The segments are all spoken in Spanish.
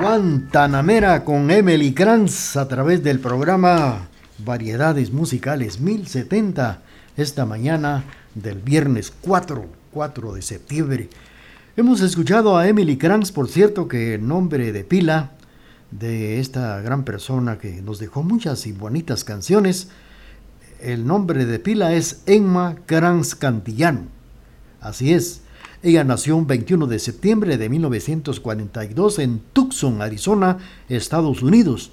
Guantanamera con Emily Kranz a través del programa Variedades Musicales 1070 esta mañana del viernes 4, 4 de septiembre. Hemos escuchado a Emily Kranz, por cierto, que el nombre de pila de esta gran persona que nos dejó muchas y bonitas canciones, el nombre de pila es Emma Kranz Cantillano. Así es, ella nació un 21 de septiembre de 1942 en Tucson, Arizona, Estados Unidos.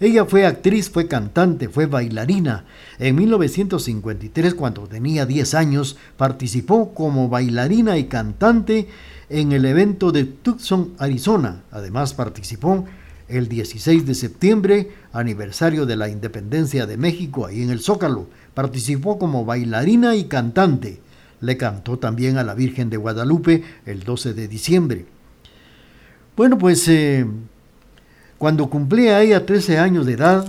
Ella fue actriz, fue cantante, fue bailarina. En 1953, cuando tenía 10 años, participó como bailarina y cantante en el evento de Tucson, Arizona. Además, participó el 16 de septiembre, aniversario de la independencia de México, ahí en el Zócalo. Participó como bailarina y cantante le cantó también a la Virgen de Guadalupe el 12 de diciembre. Bueno, pues eh, cuando cumplía ella 13 años de edad,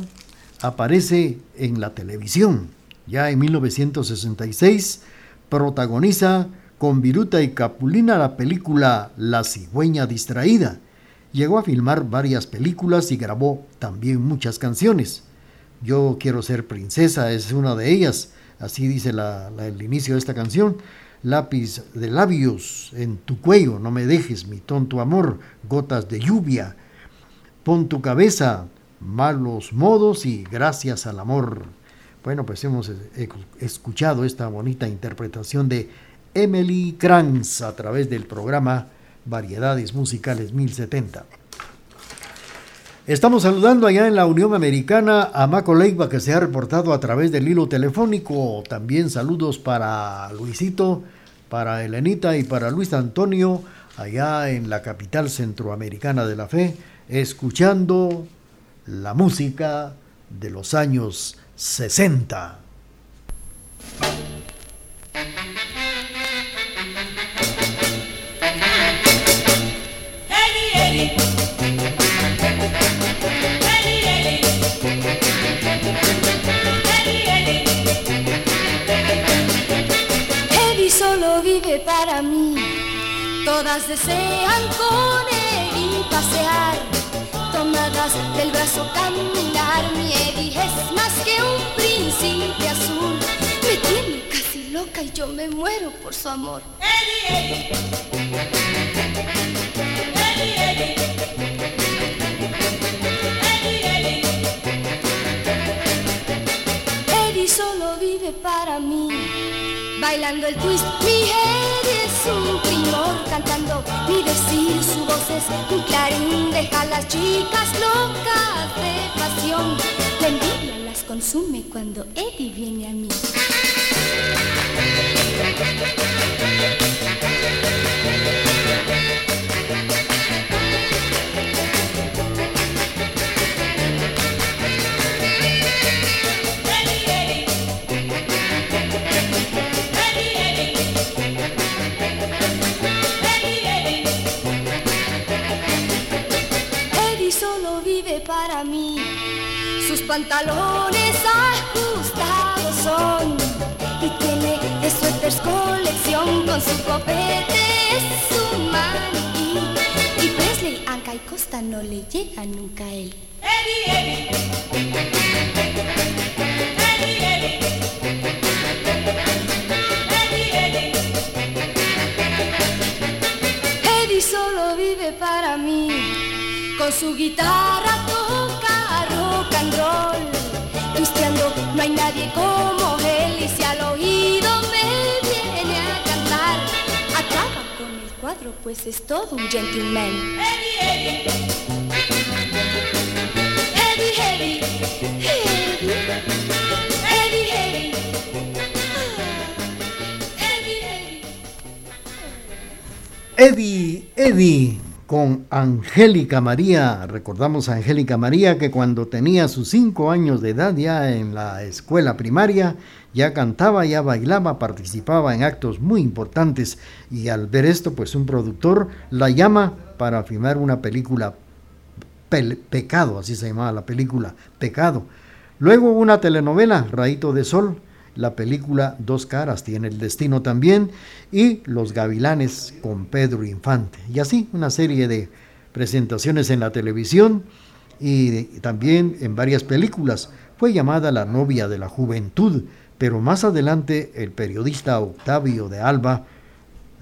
aparece en la televisión. Ya en 1966 protagoniza con Viruta y Capulina la película La cigüeña distraída. Llegó a filmar varias películas y grabó también muchas canciones. Yo quiero ser princesa es una de ellas. Así dice el inicio de esta canción. Lápiz de labios en tu cuello, no me dejes mi tonto amor, gotas de lluvia. Pon tu cabeza, malos modos y gracias al amor. Bueno, pues hemos escuchado esta bonita interpretación de Emily Kranz a través del programa Variedades Musicales 1070. Estamos saludando allá en la Unión Americana a Maco Leiva que se ha reportado a través del hilo telefónico. También saludos para Luisito, para Elenita y para Luis Antonio allá en la capital centroamericana de la fe, escuchando la música de los años 60. Todas desean con él y pasear, tomadas del brazo caminar. Mi Eddie es más que un príncipe azul, me tiene casi loca y yo me muero por su amor. Eddie, Eddie. Eddie, solo vive para mí. Bailando el twist, mi Eddie es un primor chicas locas de pasión. La envidia las consume cuando Eddie viene a mí. Pantalones ajustados son y tiene de suéteres colección con su copete es su maniquí. Y Presley, Anca y Costa no le llega nunca a él. Eddie solo vive para mí. Con su guitarra no hay nadie como él. Y si al oído me viene a cantar, acaba con el cuadro, pues es todo un gentleman. Eddie, Eddie. Eddie, Eddie. Eddie, Eddie. Eddie, Eddie. Con Angélica María. Recordamos a Angélica María que cuando tenía sus cinco años de edad ya en la escuela primaria, ya cantaba, ya bailaba, participaba en actos muy importantes y al ver esto, pues un productor la llama para filmar una película Pel- Pecado, así se llamaba la película, Pecado. Luego una telenovela, Raíto de Sol, la película Dos Caras tiene el destino también, y Los Gavilanes con Pedro Infante. Y así una serie de presentaciones en la televisión y, también en varias películas. Fue llamada la novia de la juventud, pero más adelante el periodista Octavio de Alba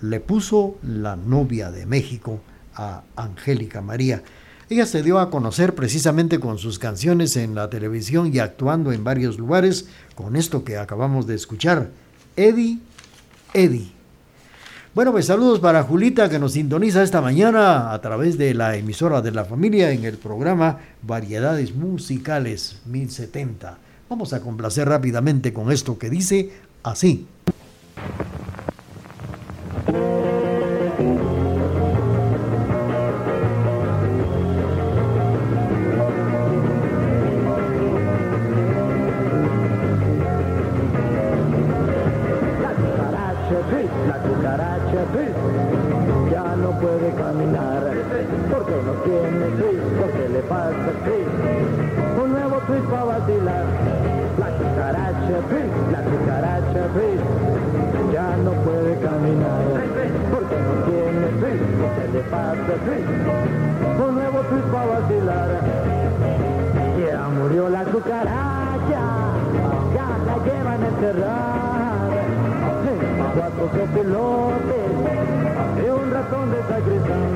le puso la novia de México a Angélica María. Ella se dio a conocer precisamente con sus canciones en la televisión y actuando en varios lugares con esto que acabamos de escuchar, Eddie, Eddie. Bueno, pues saludos para Julita que nos sintoniza esta mañana a través de la emisora de la familia en el programa Variedades Musicales 1070. Vamos a complacer rápidamente con esto que dice así. La cucaracha, ya no puede caminar. Porque no tiene twist, porque le falta twist. Un nuevo twist para vacilar. La cucaracha, la cucaracha, ya no puede caminar. Porque no tiene twist, porque le falta twist. Un nuevo twist para vacilar. Ya murió la cucaracha, ya la llevan a enterrar. Cuatro sopilotes y un ratón de sacristán.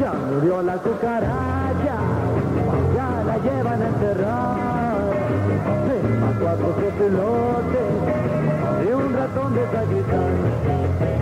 Ya murió la cucaracha, ya la llevan a enterrar. Cuatro sopilotes y un ratón de sacristán.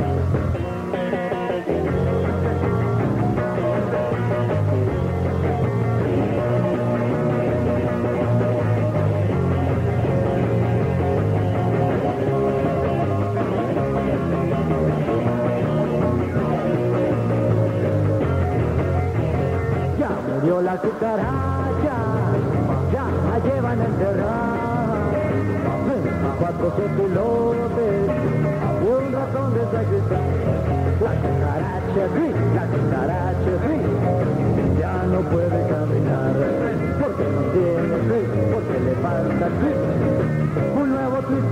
Murió la cucaracha, ya la llevan a enterrar. Cuatro sopilotes y un ratón de. La cucaracha, sí, la cucaracha, sí, ya no puede caminar. Porque no tiene twist, porque le falta twist. Un nuevo twist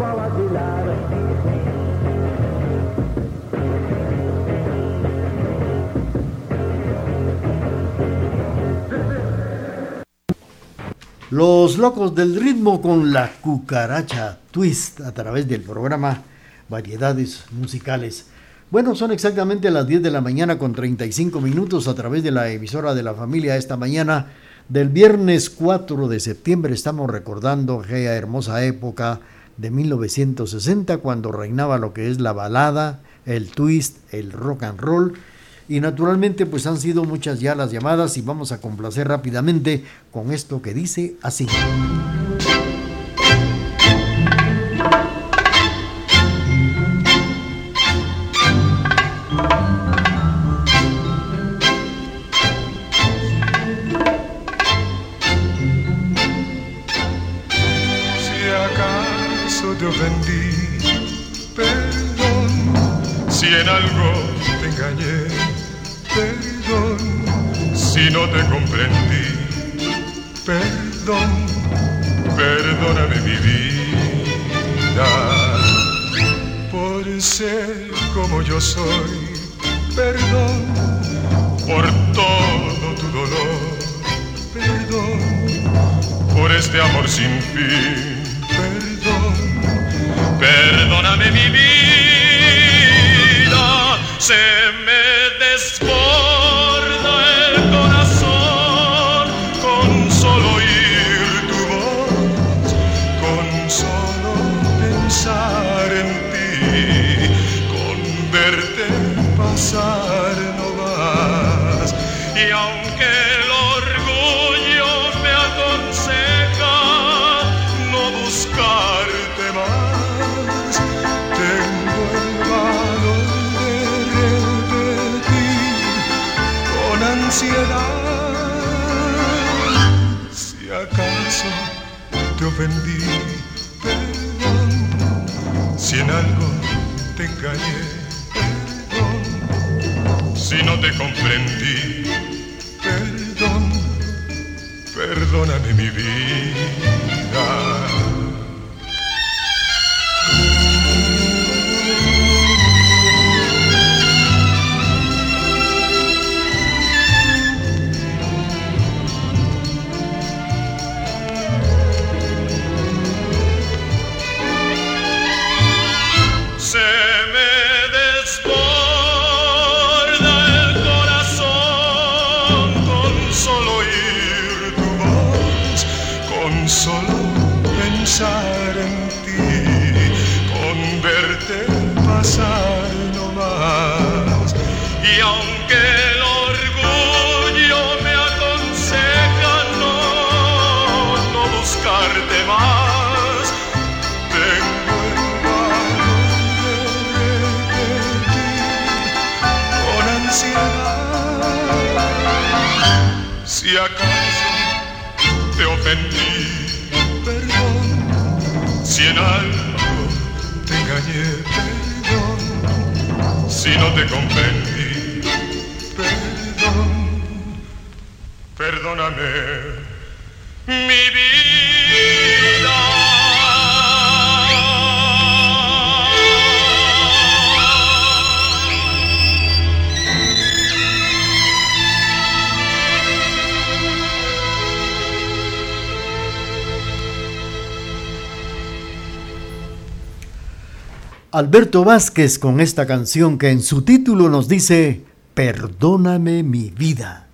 Los locos del ritmo con la cucaracha twist a través del programa Variedades Musicales. Bueno, son exactamente las 10 de la mañana con 35 minutos a través de la emisora de la familia esta mañana del viernes 4 de septiembre. Estamos recordando aquella hermosa época de 1960 cuando reinaba lo que es la balada, el twist, el rock and roll y naturalmente pues han sido muchas ya las llamadas y vamos a complacer rápidamente con esto que dice así. Si acaso te ofendí, perdón. Si en algo No te comprendí, perdón. Perdóname mi vida por ser como yo soy, perdón. Por todo tu dolor, perdón por este amor sin fin. Perdón, perdóname mi vida, se me perdón. Si en algo te engañé, perdón. Si no te comprendí, perdón. Perdóname mi vida. Solo pensar en ti, con verte pasar no más. Y aunque el orgullo me aconseja no, no buscarte más, tengo el valor de repetir con ansiedad. Si acaso te ofendí, en algo te engañé, perdón. Si no te comprendí, perdón. Perdóname mi vida. Alberto Vázquez con esta canción que en su título nos dice Perdóname mi vida.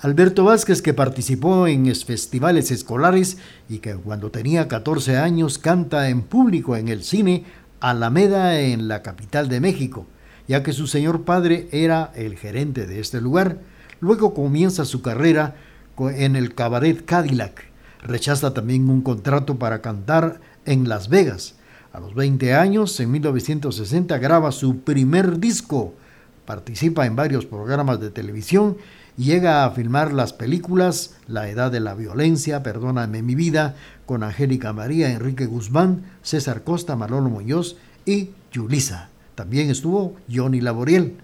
Alberto Vázquez que participó en es- festivales escolares y que cuando tenía 14 años canta en público en el cine Alameda en la capital de México, ya que su señor padre era el gerente de este lugar. Luego comienza su carrera en el cabaret Cadillac. Rechaza también un contrato para cantar en Las Vegas. A los 20 años, en 1960, graba su primer disco. Participa en varios programas de televisión llega a filmar las películas La Edad de la Violencia, Perdóname mi vida, con Angélica María, Enrique Guzmán, César Costa, Manolo Muñoz y Yulisa. También estuvo Johnny Laboriel.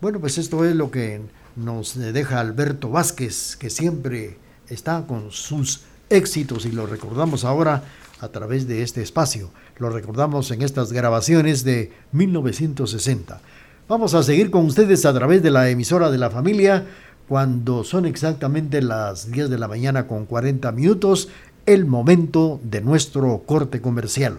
Bueno, pues esto es lo que nos deja Alberto Vázquez, que siempre está con sus éxitos y lo recordamos ahora a través de este espacio. Lo recordamos en estas grabaciones de 1960. Vamos a seguir con ustedes a través de la emisora de la familia cuando son exactamente las 10 de la mañana con 40 minutos, el momento de nuestro corte comercial.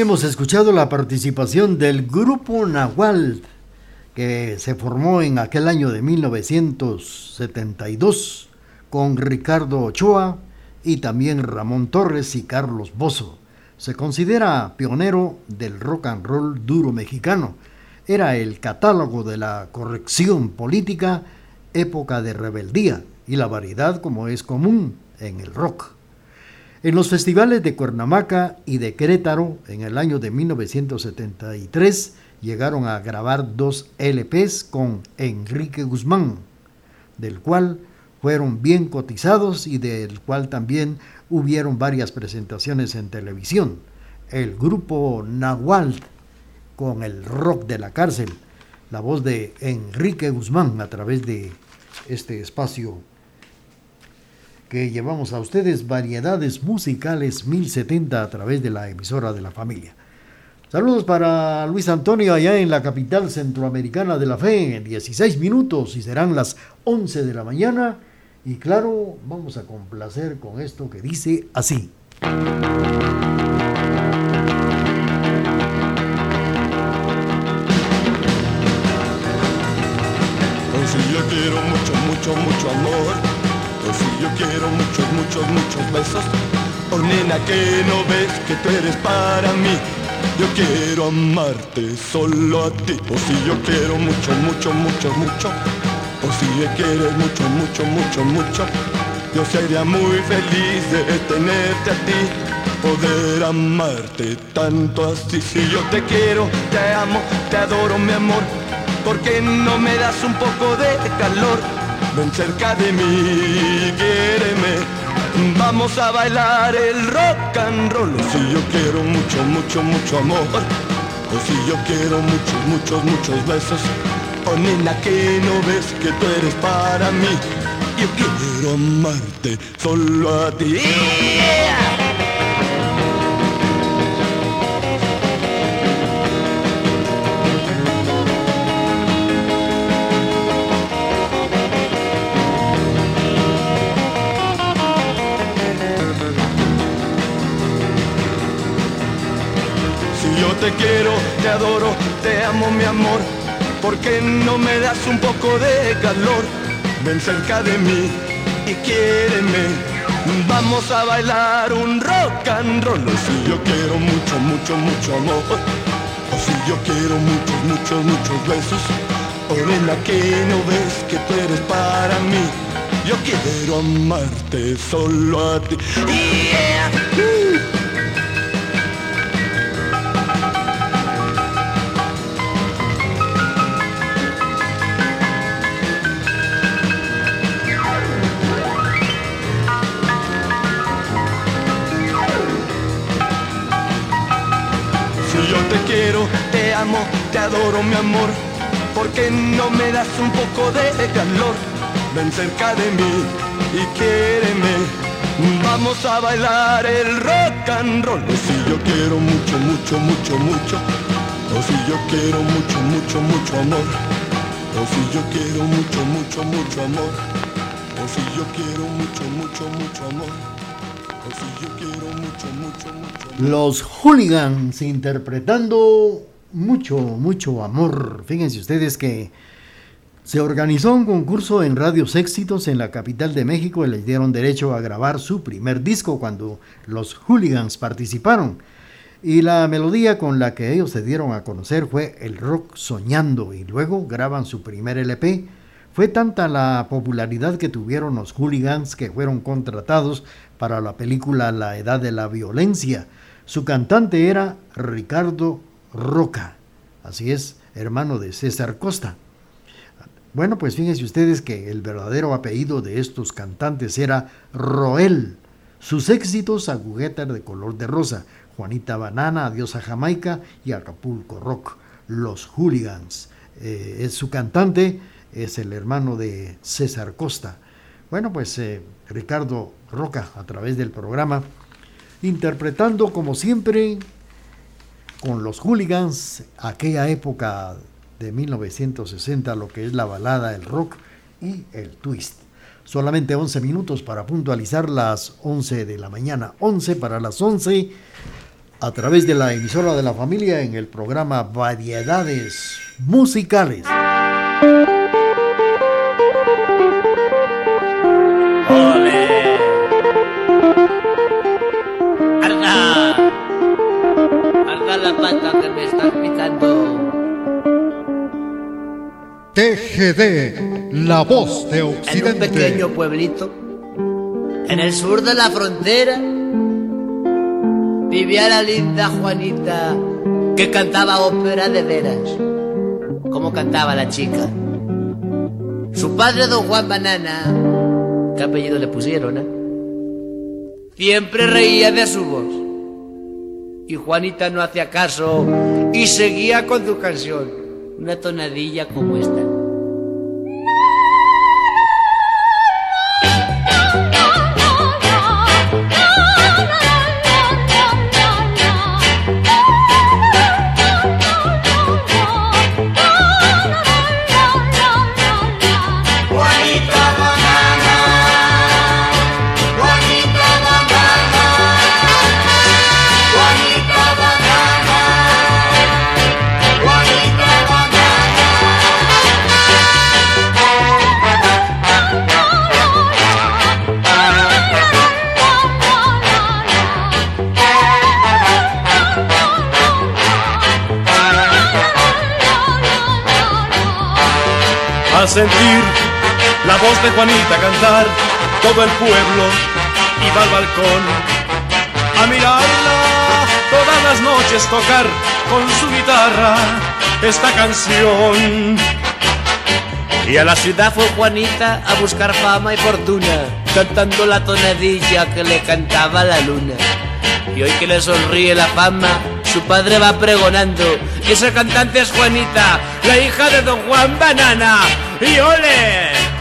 Hemos escuchado la participación del grupo Nahual, que se formó en aquel año de 1972 con Ricardo Ochoa y también Ramón Torres y Carlos Bozo. Se considera pionero del rock and roll duro mexicano. Era el catálogo de la corrección política, época de rebeldía y la variedad como es común en el rock. En los festivales de Cuernavaca y de Querétaro, en el año de 1973, llegaron a grabar dos LPs con Enrique Guzmán, del cual fueron bien cotizados y del cual también hubieron varias presentaciones en televisión. El grupo Nahual con el rock de la cárcel, la voz de Enrique Guzmán a través de este espacio que llevamos a ustedes variedades musicales 1070 a través de la emisora de la familia. Saludos para Luis Antonio allá en la capital centroamericana de la fe en 16 minutos y serán las 11 de la mañana. Y claro, vamos a complacer con esto que dice así. Muchos, muchos, besos. Oh nena que no ves que tú eres para mí. Yo quiero amarte solo a ti. O si yo quiero mucho, mucho, mucho, mucho. O si me quieres mucho, mucho, mucho, mucho. Yo sería muy feliz de tenerte a ti. Poder amarte tanto así. Si yo te quiero, te amo, te adoro mi amor. ¿Por qué no me das un poco de calor? ven cerca de mí, quiéreme. Vamos a bailar el rock and roll. O si yo quiero mucho, mucho, mucho amor. O si yo quiero muchos, muchos, muchos besos. O nena que no ves que tú eres para mí. Yo quiero amarte solo a ti. Te quiero, te adoro, te amo mi amor, ¿por qué no me das un poco de calor? Ven cerca de mí y quiéreme, vamos a bailar un rock and roll. O si yo quiero mucho, mucho, mucho amor, o si yo quiero muchos, muchos, muchos besos, oh nena que no ves que tú eres para mí. Yo quiero amarte solo a ti. Quiero, te amo, te adoro mi amor, ¿por qué no me das un poco de calor? Ven cerca de mí y quiéreme, vamos a bailar el rock and roll. O si yo quiero mucho, mucho, mucho, mucho, o si yo quiero mucho, mucho, mucho amor, o si yo quiero mucho, mucho, mucho amor, o si yo quiero mucho, mucho, mucho amor, Los hooligans interpretando mucho, mucho amor. Fíjense ustedes que se organizó un concurso en Radios Éxitos en la capital de México y les dieron derecho a grabar su primer disco cuando los hooligans participaron. Y la melodía con la que ellos se dieron a conocer fue el rock soñando y luego graban su primer LP. Fue tanta la popularidad que tuvieron los hooligans que fueron contratados para la película La Edad de la Violencia. Su cantante era Ricardo Roca, así es, hermano de César Costa. Bueno, pues fíjense ustedes que el verdadero apellido de estos cantantes era Roel. Sus éxitos agujetas de color de rosa, Juanita Banana, Adiós a Jamaica y Acapulco Rock, los hooligans. Eh, es su cantante, es el hermano de César Costa. Bueno, pues eh, Ricardo Roca a través del programa, interpretando como siempre con los hooligans aquella época de 1960, lo que es la balada, el rock y el twist. Solamente 11 minutos para puntualizar las 11 de la mañana, 11 para las 11, a través de la emisora de la familia en el programa Variedades Musicales. TGD, la voz de En un Occidente. pequeño pueblito, en el sur de la frontera, vivía la linda Juanita que cantaba ópera de veras, como cantaba la chica. Su padre, don Juan Banana, ¿qué apellido le pusieron, eh? Siempre reía de su voz. Y Juanita no hacía caso y seguía con su canción, una tonadilla como esta. De Juanita cantar, todo el pueblo iba al balcón a mirarla todas las noches tocar con su guitarra esta canción. Y a la ciudad fue Juanita a buscar fama y fortuna, cantando la tonadilla que le cantaba la luna. Y hoy que le sonríe la fama, su padre va pregonando. Y esa cantante es Juanita, la hija de don Juan Banana. ¡Y ole!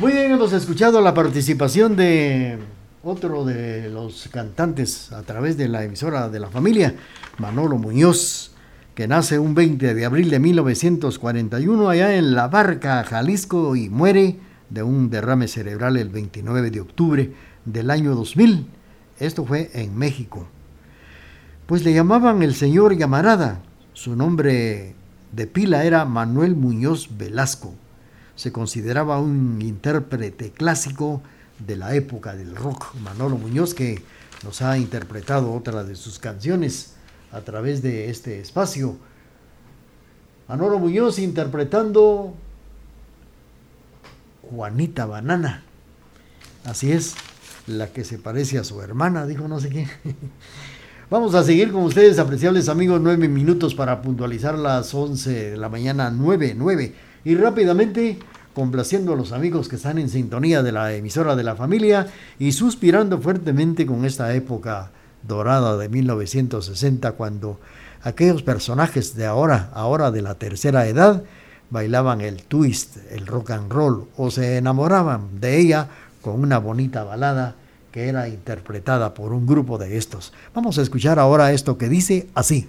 Muy bien, hemos escuchado la participación de otro de los cantantes a través de la emisora de la familia, Manolo Muñoz, que nace un 20 de abril de 1941 allá en La Barca, Jalisco, y muere de un derrame cerebral el 29 de octubre del año 2000. Esto fue en México. Pues le llamaban el señor Llamarada. Su nombre de pila era Manuel Muñoz Velasco se consideraba un intérprete clásico de la época del rock, Manolo Muñoz, que nos ha interpretado otra de sus canciones a través de este espacio. Manolo Muñoz interpretando Juanita Banana. Así es, la que se parece a su hermana, dijo no sé qué. Vamos a seguir con ustedes, apreciables amigos, nueve minutos para puntualizar las once de la mañana, nueve, nueve. Y rápidamente complaciendo a los amigos que están en sintonía de la emisora de la familia y suspirando fuertemente con esta época dorada de 1960 cuando aquellos personajes de ahora, ahora de la tercera edad, bailaban el twist, el rock and roll o se enamoraban de ella con una bonita balada que era interpretada por un grupo de estos. Vamos a escuchar ahora esto que dice así.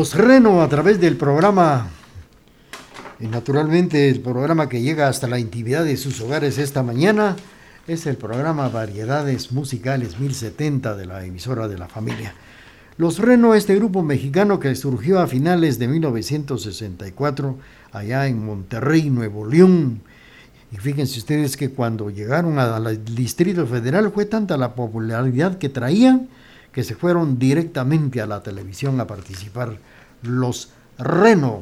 Los Reno a través del programa y naturalmente el programa que llega hasta la intimidad de sus hogares esta mañana es el programa Variedades Musicales 1070 de la emisora de la familia. Los Reno, este grupo mexicano que surgió a finales de 1964 allá en Monterrey, Nuevo León. Y fíjense ustedes que cuando llegaron al Distrito Federal fue tanta la popularidad que traían que se fueron directamente a la televisión a participar. Los Reno,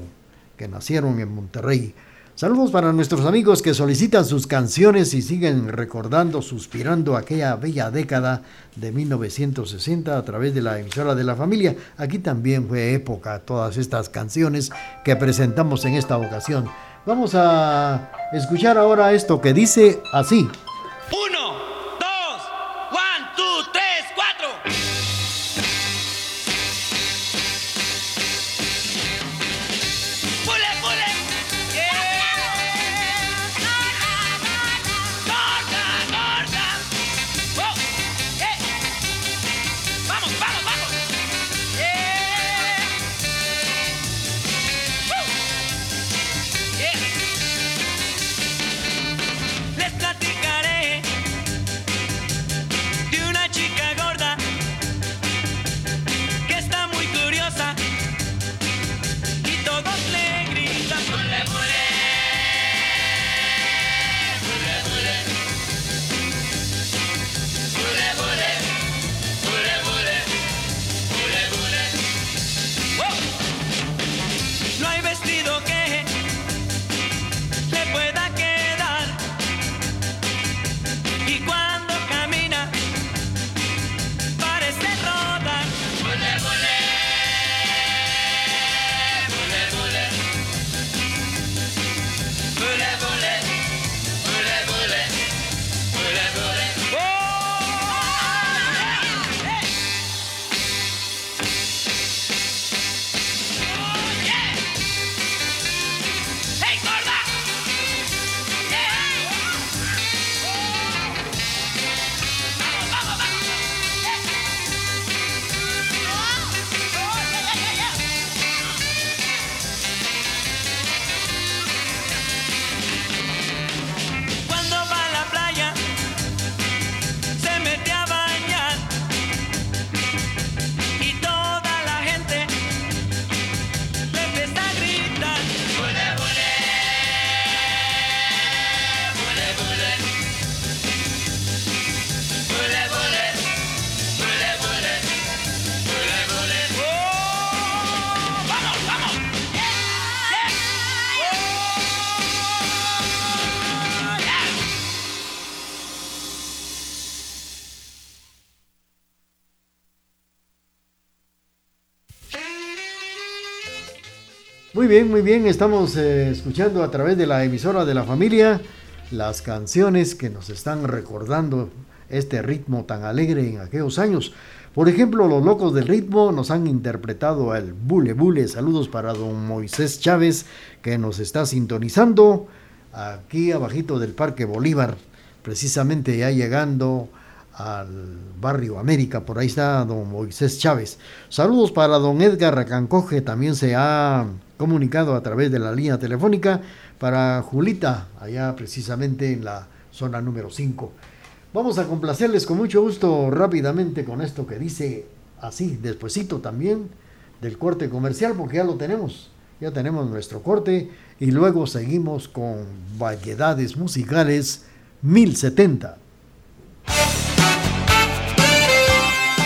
que nacieron en Monterrey. Saludos para nuestros amigos que solicitan sus canciones y siguen recordando, suspirando aquella bella década de 1960 a través de la emisora de la familia. Aquí también fue época todas estas canciones que presentamos en esta ocasión. Vamos a escuchar ahora esto que dice así. Muy bien, muy bien. Estamos eh, escuchando a través de la emisora de la familia las canciones que nos están recordando este ritmo tan alegre en aquellos años. Por ejemplo, los locos del ritmo nos han interpretado el Bule Bule. Saludos para don Moisés Chávez que nos está sintonizando aquí abajito del Parque Bolívar, precisamente ya llegando al barrio América, por ahí está don Moisés Chávez. Saludos para don Edgar Racancoge, también se ha comunicado a través de la línea telefónica para Julita, allá precisamente en la zona número 5. Vamos a complacerles con mucho gusto rápidamente con esto que dice así, despuesito también del corte comercial, porque ya lo tenemos, ya tenemos nuestro corte y luego seguimos con variedades musicales 1070.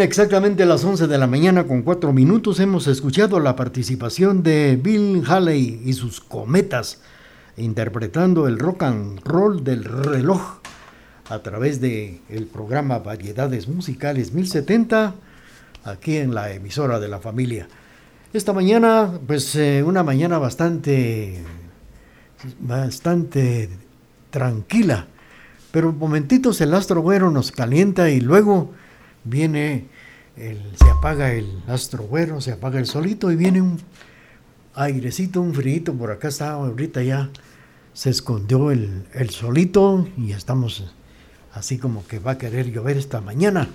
Exactamente las 11 de la mañana con 4 minutos hemos escuchado la participación de Bill Haley y sus cometas interpretando el rock and roll del reloj a través de el programa Variedades Musicales 1070 aquí en la emisora de la familia. Esta mañana, pues eh, una mañana bastante bastante tranquila, pero momentitos el astro güero nos calienta y luego viene, el, se apaga el astro güero, se apaga el solito y viene un airecito, un frío, por acá está, ahorita ya se escondió el, el solito y estamos así como que va a querer llover esta mañana.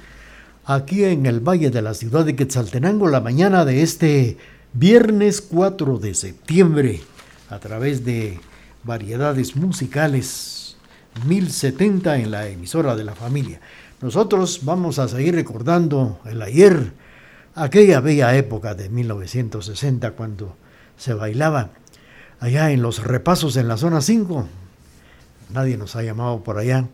Aquí en el valle de la ciudad de Quetzaltenango, la mañana de este viernes 4 de septiembre, a través de variedades musicales 1070 en la emisora de la familia. Nosotros vamos a seguir recordando el ayer, aquella bella época de 1960 cuando se bailaba allá en los repasos en la zona 5. Nadie nos ha llamado por allá.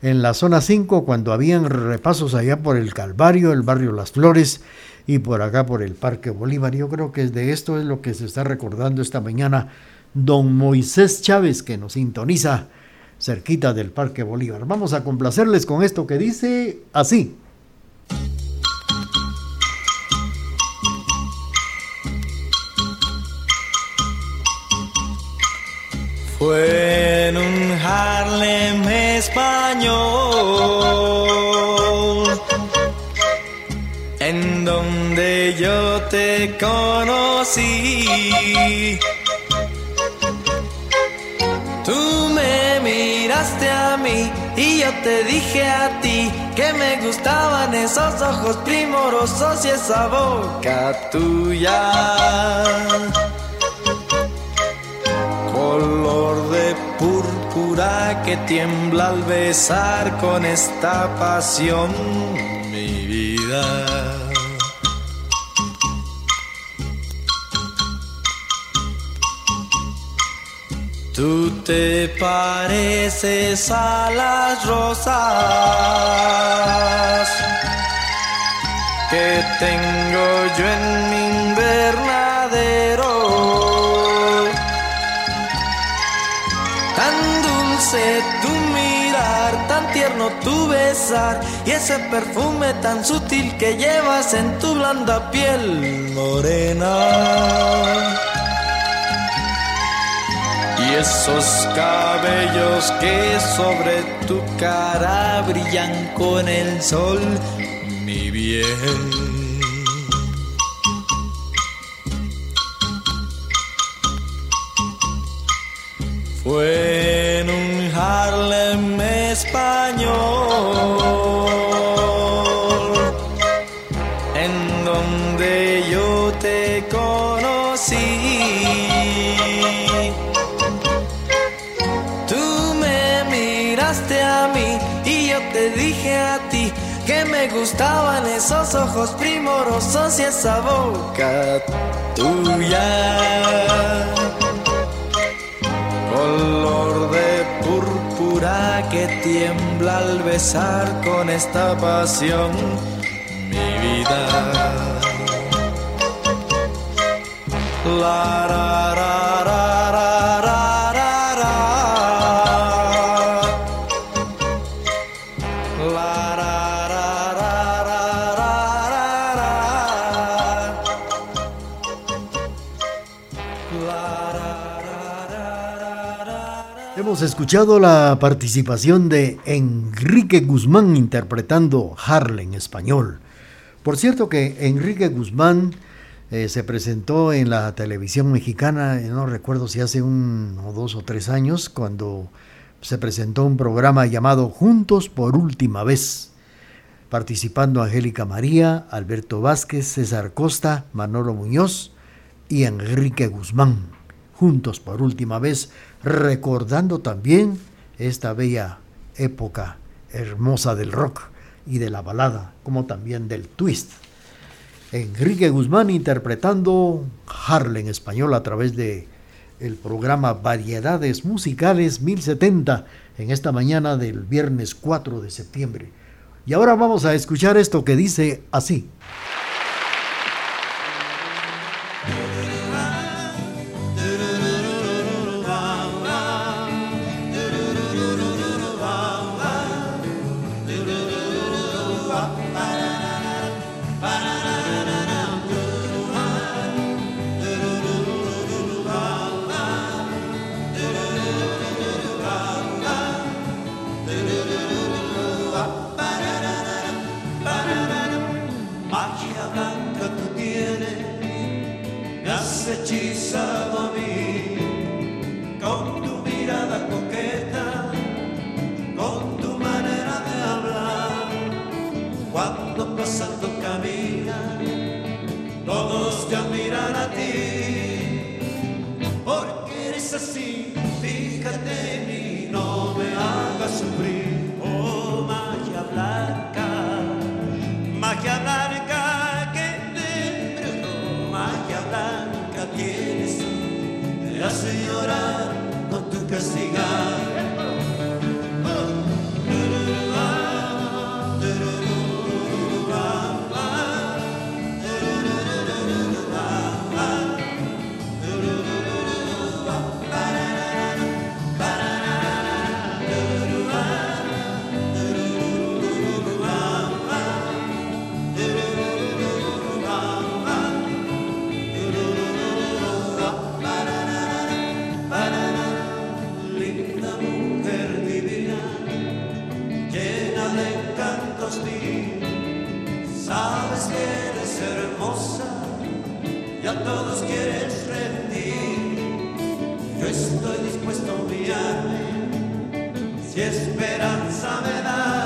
En la zona 5 cuando habían repasos allá por el Calvario, el barrio Las Flores y por acá por el Parque Bolívar. Yo creo que de esto es lo que se está recordando esta mañana don Moisés Chávez que nos sintoniza cerquita del Parque Bolívar. Vamos a complacerles con esto que dice así. Fue en un Harlem español en donde yo te conocí. A mí y yo te dije a ti que me gustaban esos ojos primorosos y esa boca tuya. Color de púrpura que tiembla al besar con esta pasión Tú te pareces a las rosas que tengo yo en mi invernadero. Tan dulce tu mirar, tan tierno tu besar y ese perfume tan sutil que llevas en tu blanda piel morena. Y esos cabellos que sobre tu cara brillan con el sol, mi bien. Fue en un Harlem español, gustaban esos ojos primorosos y esa boca tuya. Color de púrpura que tiembla al besar con esta pasión mi vida. La ra ra Escuchado la participación de Enrique Guzmán interpretando Harlem en español. Por cierto que Enrique Guzmán eh, se presentó en la televisión mexicana, eh, no recuerdo si hace un o dos o tres años, cuando se presentó un programa llamado Juntos por última vez, participando Angélica María, Alberto Vázquez, César Costa, Manolo Muñoz y Enrique Guzmán, juntos por última vez, recordando también esta bella época hermosa del rock y de la balada, como también del twist. Enrique Guzmán interpretando Harlem español a través de el programa Variedades Musicales 1070 en esta mañana del viernes 4 de septiembre. Y ahora vamos a escuchar esto que dice así. Yo estoy dispuesto a humillarme si esperanza me da.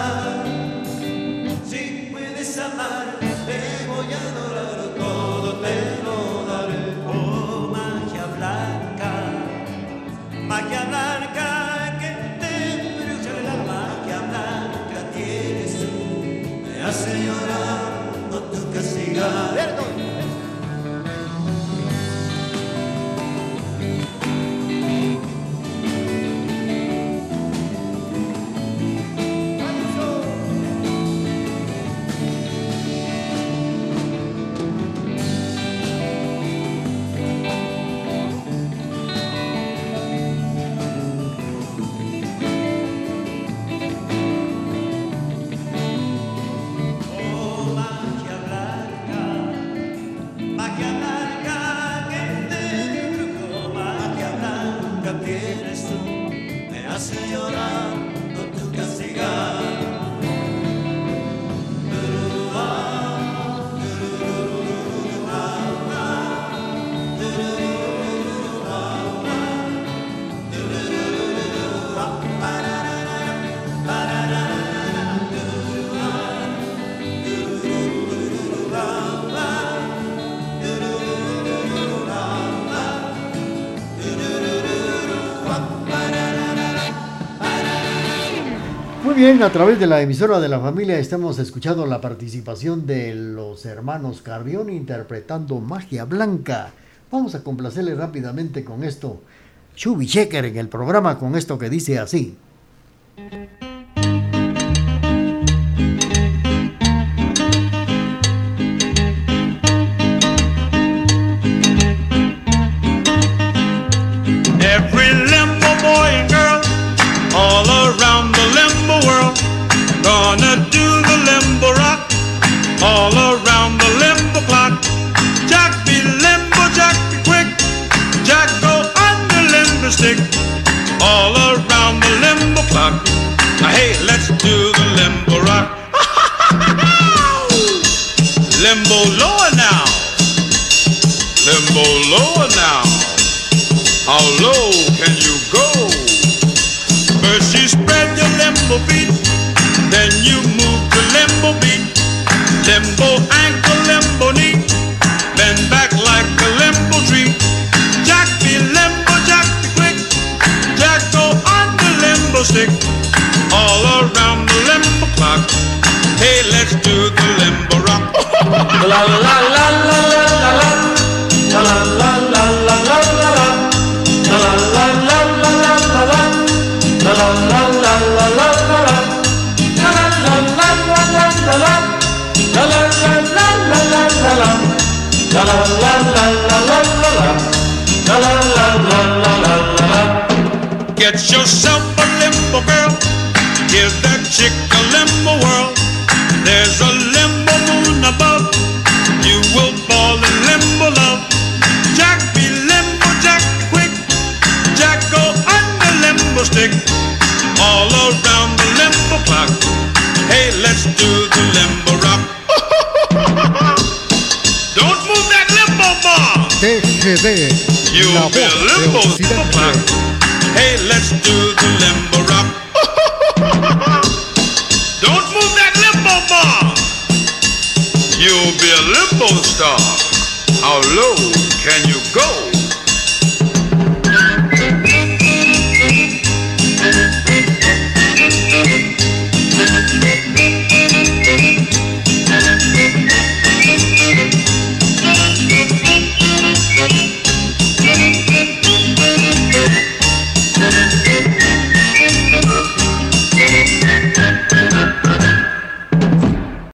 Bien, a través de la emisora de la familia estamos escuchando la participación de los hermanos Carrión interpretando Magia Blanca. Vamos a complacerle rápidamente con esto. Chubby Checker en el programa con esto que dice así. Every limbo boy and girl all around gonna do the limbo rock all around the limbo clock. Jack be limbo, Jack be quick, Jack go the limbo stick all around the limbo clock. Now hey, let's do the limbo rock. limbo lower now, limbo lower now. How low can you go? First you spread your limbo feet, stick, all around the limbo clock. Hey, let's do the limbo rock. la la la Get yourself a limbo girl. Give that chick a limbo whirl. There's a limbo moon above. You will fall in limbo love. Jack be limbo, Jack quick. Jack go on the limbo stick. All around the limbo clock. Hey, let's do the limbo rock. Don't move that limbo bar. TGD, You'll la be limbo clock. Let's do the limbo rock. Don't move that limbo bar. You'll be a limbo star. How low?